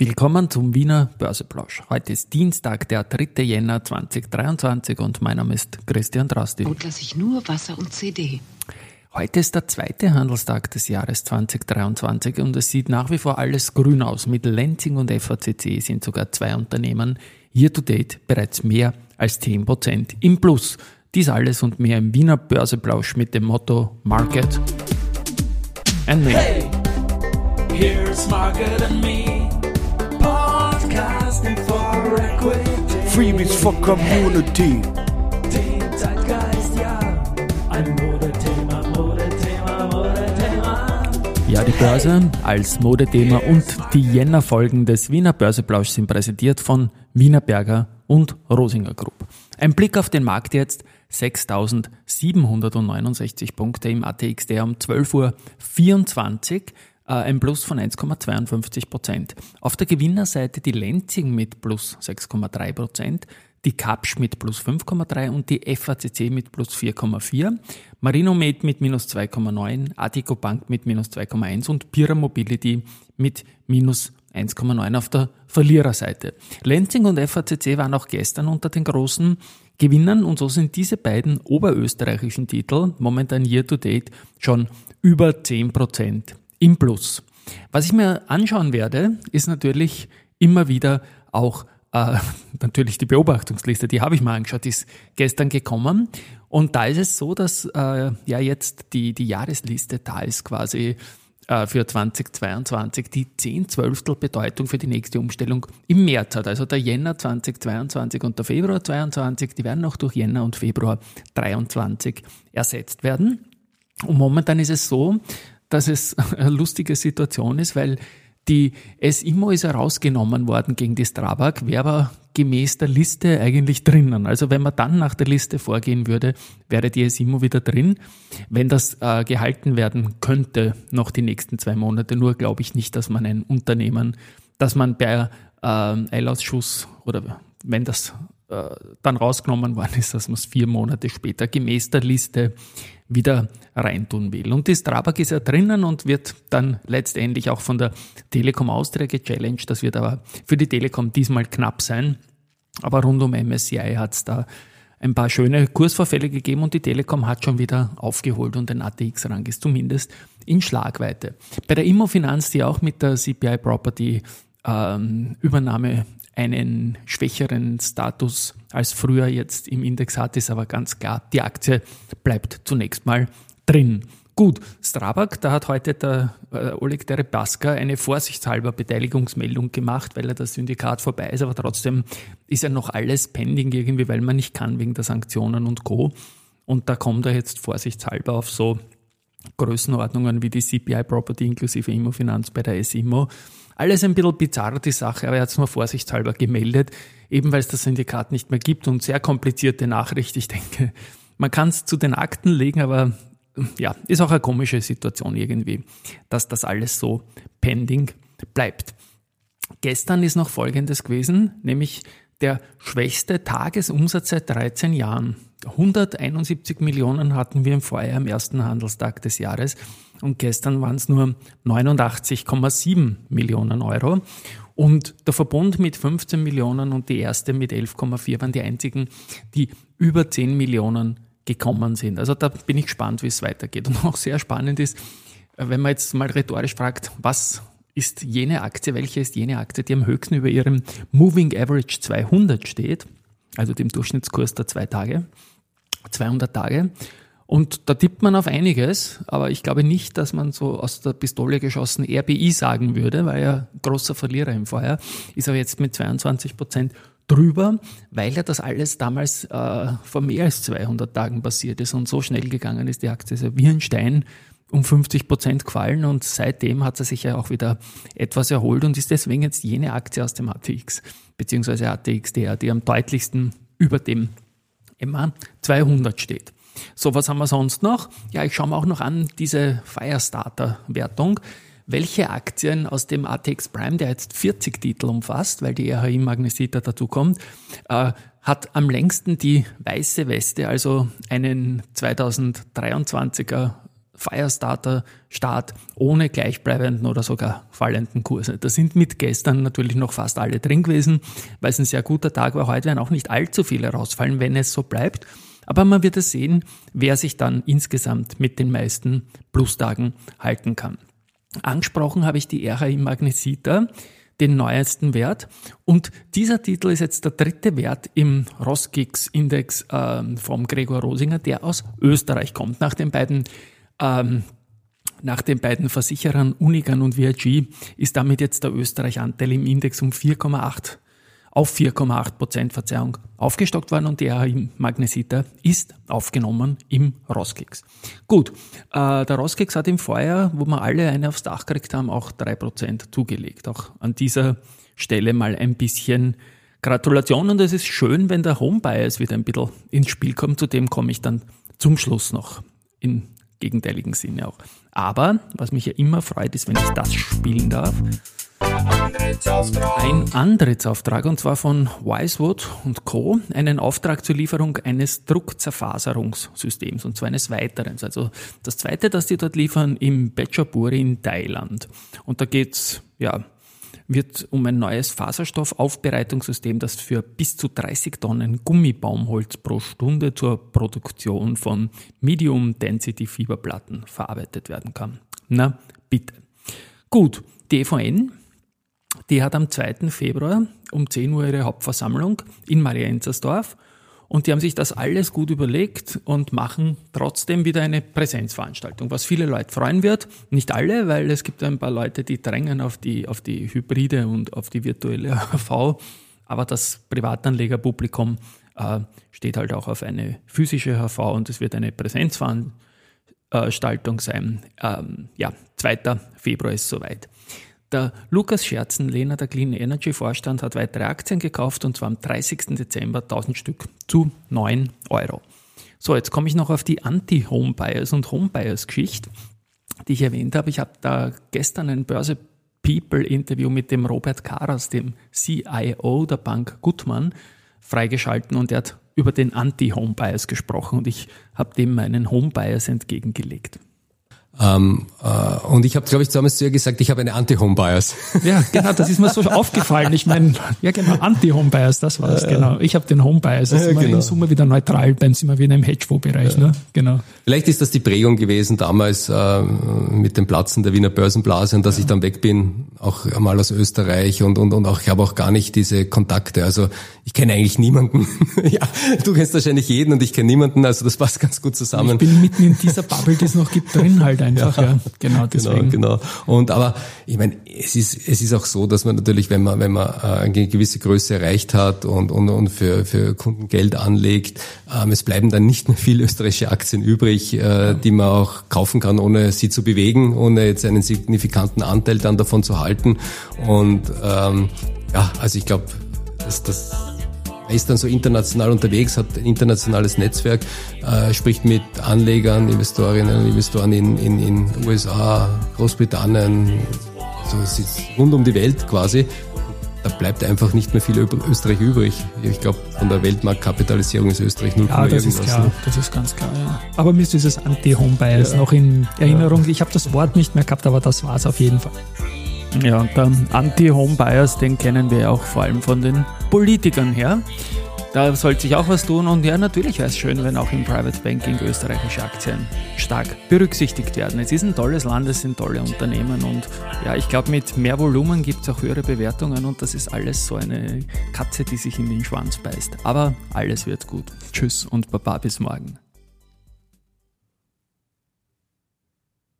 Willkommen zum Wiener Börseplausch. Heute ist Dienstag, der 3. Jänner 2023 und mein Name ist Christian Drasti. Und lasse ich nur Wasser und CD. Heute ist der zweite Handelstag des Jahres 2023 und es sieht nach wie vor alles grün aus. Mit Lenzing und FACC sind sogar zwei Unternehmen year to date bereits mehr als 10% im Plus. Dies alles und mehr im Wiener Börseplausch mit dem Motto Market and Me. Hey, here's Market and Me. Podcasting for Equity. Freebies for Community. Den Zeitgeist, ja. Ein Modethema, Modethema, Modethema. Ja, die Börse als Modethema und die Jänner-Folgen des Wiener Börseplausch sind präsentiert von Wiener Berger und Rosinger Group. Ein Blick auf den Markt jetzt. 6.769 Punkte im ATX, der um 12.24 Uhr ein Plus von 1,52 Prozent. Auf der Gewinnerseite die Lenzing mit plus 6,3 Prozent, die Kapsch mit plus 5,3 und die FACC mit plus 4,4, Marinomed mit minus 2,9, Adico Bank mit minus 2,1 und Pira Mobility mit minus 1,9 auf der Verliererseite. Lenzing und FACC waren auch gestern unter den großen Gewinnern und so sind diese beiden oberösterreichischen Titel momentan year to date schon über 10% im Plus. Was ich mir anschauen werde, ist natürlich immer wieder auch äh, natürlich die Beobachtungsliste, die habe ich mal angeschaut, die ist gestern gekommen. Und da ist es so, dass äh, ja jetzt die, die Jahresliste da ist quasi äh, für 2022 die 10 Zwölftel Bedeutung für die nächste Umstellung im März hat. Also der Jänner 2022 und der Februar 22, die werden noch durch Jänner und Februar 23 ersetzt werden. Und momentan ist es so, dass es eine lustige Situation ist, weil die SIMO ist herausgenommen worden gegen die Strabag, wäre aber gemäß der Liste eigentlich drinnen. Also wenn man dann nach der Liste vorgehen würde, wäre die SIMO wieder drin. Wenn das äh, gehalten werden könnte, noch die nächsten zwei Monate, nur glaube ich nicht, dass man ein Unternehmen, dass man bei äh, Eilausschuss oder wenn das äh, dann rausgenommen worden ist, dass man es vier Monate später gemäß der Liste wieder reintun will. Und die Strabag ist ja drinnen und wird dann letztendlich auch von der Telekom Austria gechallenged. Das wird aber für die Telekom diesmal knapp sein. Aber rund um MSCI hat es da ein paar schöne Kursvorfälle gegeben und die Telekom hat schon wieder aufgeholt und ein ATX-Rang ist zumindest in Schlagweite. Bei der Immofinanz, die auch mit der CPI Property ähm, Übernahme einen schwächeren Status als früher jetzt im Index hat, ist aber ganz klar, die Aktie bleibt zunächst mal drin. Gut, Strabag, da hat heute der äh, Oleg Deripaska eine vorsichtshalber Beteiligungsmeldung gemacht, weil er das Syndikat vorbei ist, aber trotzdem ist ja noch alles pending irgendwie, weil man nicht kann wegen der Sanktionen und Co. Und da kommt er jetzt vorsichtshalber auf so Größenordnungen wie die CPI Property inklusive Immofinanz bei der SIMO. Alles ein bisschen bizarr, die Sache, aber er hat es nur vorsichtshalber gemeldet, eben weil es das Syndikat nicht mehr gibt und sehr komplizierte Nachricht. Ich denke, man kann es zu den Akten legen, aber ja, ist auch eine komische Situation irgendwie, dass das alles so pending bleibt. Gestern ist noch Folgendes gewesen, nämlich der schwächste Tagesumsatz seit 13 Jahren. 171 Millionen hatten wir im Vorjahr am ersten Handelstag des Jahres und gestern waren es nur 89,7 Millionen Euro. Und der Verbund mit 15 Millionen und die erste mit 11,4 waren die einzigen, die über 10 Millionen gekommen sind. Also da bin ich gespannt, wie es weitergeht. Und auch sehr spannend ist, wenn man jetzt mal rhetorisch fragt, was ist jene Aktie, welche ist jene Aktie, die am höchsten über ihrem Moving Average 200 steht, also dem Durchschnittskurs der zwei Tage, 200 Tage. Und da tippt man auf einiges, aber ich glaube nicht, dass man so aus der Pistole geschossen RBI sagen würde, weil er großer Verlierer im Vorjahr ist aber jetzt mit 22 Prozent drüber, weil ja das alles damals äh, vor mehr als 200 Tagen passiert ist und so schnell gegangen ist, die Aktie ist ja wie ein Stein um 50 Prozent gefallen und seitdem hat sie sich ja auch wieder etwas erholt und ist deswegen jetzt jene Aktie aus dem ATX, beziehungsweise ATXDR, die am deutlichsten über dem MA 200 steht. So, was haben wir sonst noch? Ja, ich schaue mir auch noch an diese Firestarter-Wertung. Welche Aktien aus dem ATX Prime, der jetzt 40 Titel umfasst, weil die RHI Magnesita dazukommt, äh, hat am längsten die weiße Weste, also einen 2023er Firestarter-Start ohne gleichbleibenden oder sogar fallenden Kurse. Da sind mit gestern natürlich noch fast alle drin gewesen, weil es ein sehr guter Tag war. Heute werden auch nicht allzu viele rausfallen, wenn es so bleibt. Aber man wird es sehen, wer sich dann insgesamt mit den meisten Plustagen halten kann. Angesprochen habe ich die RHI Magnesita den neuesten Wert. Und dieser Titel ist jetzt der dritte Wert im Roskix-Index ähm, vom Gregor Rosinger, der aus Österreich kommt. Nach den beiden ähm, nach den beiden Versicherern Unigan und VIG ist damit jetzt der Österreich-Anteil im Index um 4,8 auf 4,8 Prozent Verzeihung aufgestockt worden und der im Magnesita ist aufgenommen im Roskix. Gut, äh, der Roskix hat im Vorjahr, wo wir alle eine aufs Dach gekriegt haben, auch 3 Prozent zugelegt. Auch an dieser Stelle mal ein bisschen Gratulation und es ist schön, wenn der Homebias wieder ein bisschen ins Spiel kommt. Zu dem komme ich dann zum Schluss noch im gegenteiligen Sinne auch. Aber was mich ja immer freut, ist, wenn ich das spielen darf. Ein Antrittsauftrag und zwar von Wisewood und Co. Einen Auftrag zur Lieferung eines Druckzerfaserungssystems und zwar eines weiteren. Also das zweite, das die dort liefern, im Phetchaburi in Thailand. Und da geht's ja, wird um ein neues Faserstoffaufbereitungssystem, das für bis zu 30 Tonnen Gummibaumholz pro Stunde zur Produktion von Medium-Density-Fieberplatten verarbeitet werden kann. Na, bitte. Gut, DVN die hat am 2. Februar um 10 Uhr ihre Hauptversammlung in Marienzersdorf und die haben sich das alles gut überlegt und machen trotzdem wieder eine Präsenzveranstaltung, was viele Leute freuen wird. Nicht alle, weil es gibt ein paar Leute, die drängen auf die, auf die Hybride und auf die virtuelle HV. Aber das Privatanlegerpublikum äh, steht halt auch auf eine physische HV und es wird eine Präsenzveranstaltung sein. Ähm, ja, 2. Februar ist soweit. Der Lukas Scherzenlehner, der Clean Energy Vorstand, hat weitere Aktien gekauft und zwar am 30. Dezember 1000 Stück zu 9 Euro. So, jetzt komme ich noch auf die Anti-Home-Buyers und Home-Buyers-Geschichte, die ich erwähnt habe. Ich habe da gestern ein Börse People-Interview mit dem Robert Karas, dem CIO der Bank Gutmann, freigeschalten und er hat über den Anti-Home-Bias gesprochen und ich habe dem meinen Home-Bias entgegengelegt. Ähm, äh, und ich habe, glaube ich, damals zu ihr gesagt, ich habe eine Anti-Home-Bias. Ja, genau, das ist mir so aufgefallen. Ich meine, ja genau, Anti-Home-Bias, das war es, genau. Ich habe den Home-Bias, das ist genau. in Summe wieder neutral, dann sind wir wieder im Hedgefonds-Bereich. Ja. Ne? Genau. Vielleicht ist das die Prägung gewesen damals äh, mit dem Platzen der Wiener Börsenblase und dass ja. ich dann weg bin, auch einmal aus Österreich und, und, und auch, ich habe auch gar nicht diese Kontakte. Also ich kenne eigentlich niemanden. ja, du kennst wahrscheinlich jeden und ich kenne niemanden, also das passt ganz gut zusammen. Ich bin mitten in dieser Bubble, die es noch gibt, drin halt einfach, ja. ja. Genau, genau, deswegen. Genau, genau. Und aber ich meine, es ist, es ist auch so, dass man natürlich, wenn man, wenn man äh, eine gewisse Größe erreicht hat und, und, und für, für Kunden Geld anlegt, ähm, es bleiben dann nicht mehr viele österreichische Aktien übrig, äh, die man auch kaufen kann, ohne sie zu bewegen, ohne jetzt einen signifikanten Anteil dann davon zu halten. Und ähm, ja, also ich glaube, dass das er ist dann so international unterwegs, hat ein internationales Netzwerk, äh, spricht mit Anlegern, Investorinnen und Investoren in, in, in USA, Großbritannien, also es ist rund um die Welt quasi. Da bleibt einfach nicht mehr viel Österreich übrig. Ich glaube, von der Weltmarktkapitalisierung ist Österreich 0, ja, das ist klar, das ist ganz klar. Ja. Aber mir ist dieses Anti-Home-Bias ja. noch in Erinnerung. Ich habe das Wort nicht mehr gehabt, aber das war es auf jeden Fall. Ja, und der Anti-Home-Bias, den kennen wir auch vor allem von den Politikern her. Da sollte sich auch was tun und ja, natürlich wäre es schön, wenn auch im Private Banking österreichische Aktien stark berücksichtigt werden. Es ist ein tolles Land, es sind tolle Unternehmen und ja, ich glaube, mit mehr Volumen gibt es auch höhere Bewertungen und das ist alles so eine Katze, die sich in den Schwanz beißt. Aber alles wird gut. Tschüss und Baba bis morgen.